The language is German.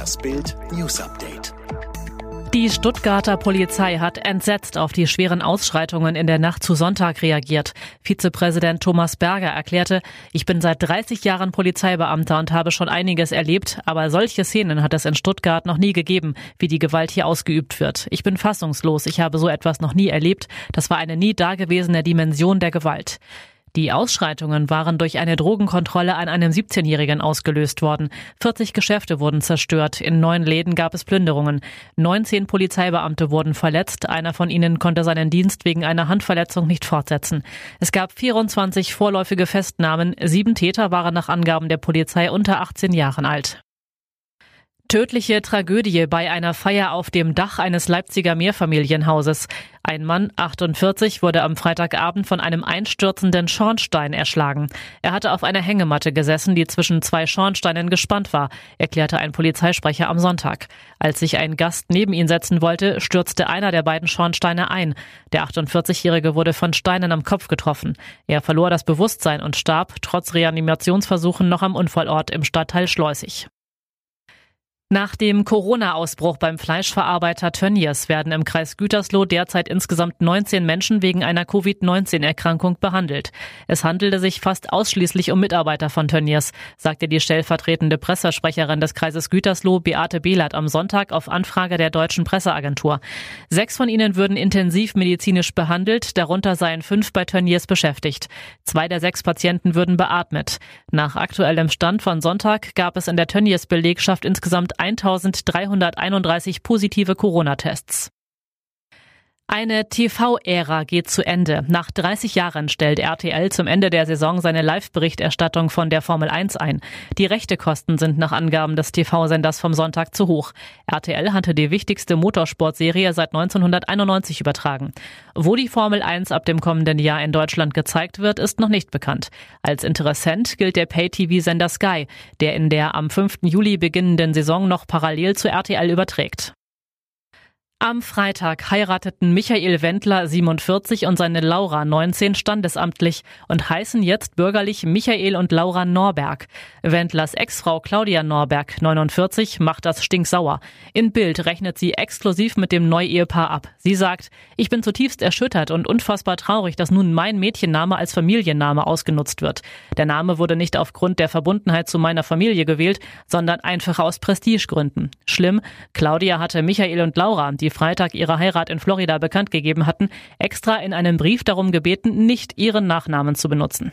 Das Bild News Update. Die Stuttgarter Polizei hat entsetzt auf die schweren Ausschreitungen in der Nacht zu Sonntag reagiert. Vizepräsident Thomas Berger erklärte, ich bin seit 30 Jahren Polizeibeamter und habe schon einiges erlebt, aber solche Szenen hat es in Stuttgart noch nie gegeben, wie die Gewalt hier ausgeübt wird. Ich bin fassungslos, ich habe so etwas noch nie erlebt. Das war eine nie dagewesene Dimension der Gewalt. Die Ausschreitungen waren durch eine Drogenkontrolle an einem 17-Jährigen ausgelöst worden. 40 Geschäfte wurden zerstört. In neun Läden gab es Plünderungen. 19 Polizeibeamte wurden verletzt. Einer von ihnen konnte seinen Dienst wegen einer Handverletzung nicht fortsetzen. Es gab 24 vorläufige Festnahmen. Sieben Täter waren nach Angaben der Polizei unter 18 Jahren alt. Tödliche Tragödie bei einer Feier auf dem Dach eines Leipziger Mehrfamilienhauses. Ein Mann, 48, wurde am Freitagabend von einem einstürzenden Schornstein erschlagen. Er hatte auf einer Hängematte gesessen, die zwischen zwei Schornsteinen gespannt war, erklärte ein Polizeisprecher am Sonntag. Als sich ein Gast neben ihn setzen wollte, stürzte einer der beiden Schornsteine ein. Der 48-Jährige wurde von Steinen am Kopf getroffen. Er verlor das Bewusstsein und starb trotz Reanimationsversuchen noch am Unfallort im Stadtteil Schleusig. Nach dem Corona-Ausbruch beim Fleischverarbeiter Tönnies werden im Kreis Gütersloh derzeit insgesamt 19 Menschen wegen einer Covid-19-Erkrankung behandelt. Es handelte sich fast ausschließlich um Mitarbeiter von Tönnies, sagte die stellvertretende Pressesprecherin des Kreises Gütersloh Beate Behlert am Sonntag auf Anfrage der deutschen Presseagentur. Sechs von ihnen würden intensiv medizinisch behandelt, darunter seien fünf bei Tönnies beschäftigt. Zwei der sechs Patienten würden beatmet. Nach aktuellem Stand von Sonntag gab es in der Tönnies-Belegschaft insgesamt 1331 positive Corona-Tests. Eine TV-Ära geht zu Ende. Nach 30 Jahren stellt RTL zum Ende der Saison seine Live-Berichterstattung von der Formel 1 ein. Die Rechtekosten sind nach Angaben des TV-Senders vom Sonntag zu hoch. RTL hatte die wichtigste Motorsportserie seit 1991 übertragen. Wo die Formel 1 ab dem kommenden Jahr in Deutschland gezeigt wird, ist noch nicht bekannt. Als Interessent gilt der Pay-TV-Sender Sky, der in der am 5. Juli beginnenden Saison noch parallel zu RTL überträgt. Am Freitag heirateten Michael Wendler 47 und seine Laura 19 standesamtlich und heißen jetzt bürgerlich Michael und Laura Norberg. Wendlers Ex-Frau Claudia Norberg 49 macht das stinksauer. In Bild rechnet sie exklusiv mit dem Neuehepaar ab. Sie sagt, ich bin zutiefst erschüttert und unfassbar traurig, dass nun mein Mädchenname als Familienname ausgenutzt wird. Der Name wurde nicht aufgrund der Verbundenheit zu meiner Familie gewählt, sondern einfach aus Prestigegründen. Schlimm, Claudia hatte Michael und Laura, die Freitag ihre Heirat in Florida bekannt gegeben hatten, extra in einem Brief darum gebeten, nicht ihren Nachnamen zu benutzen.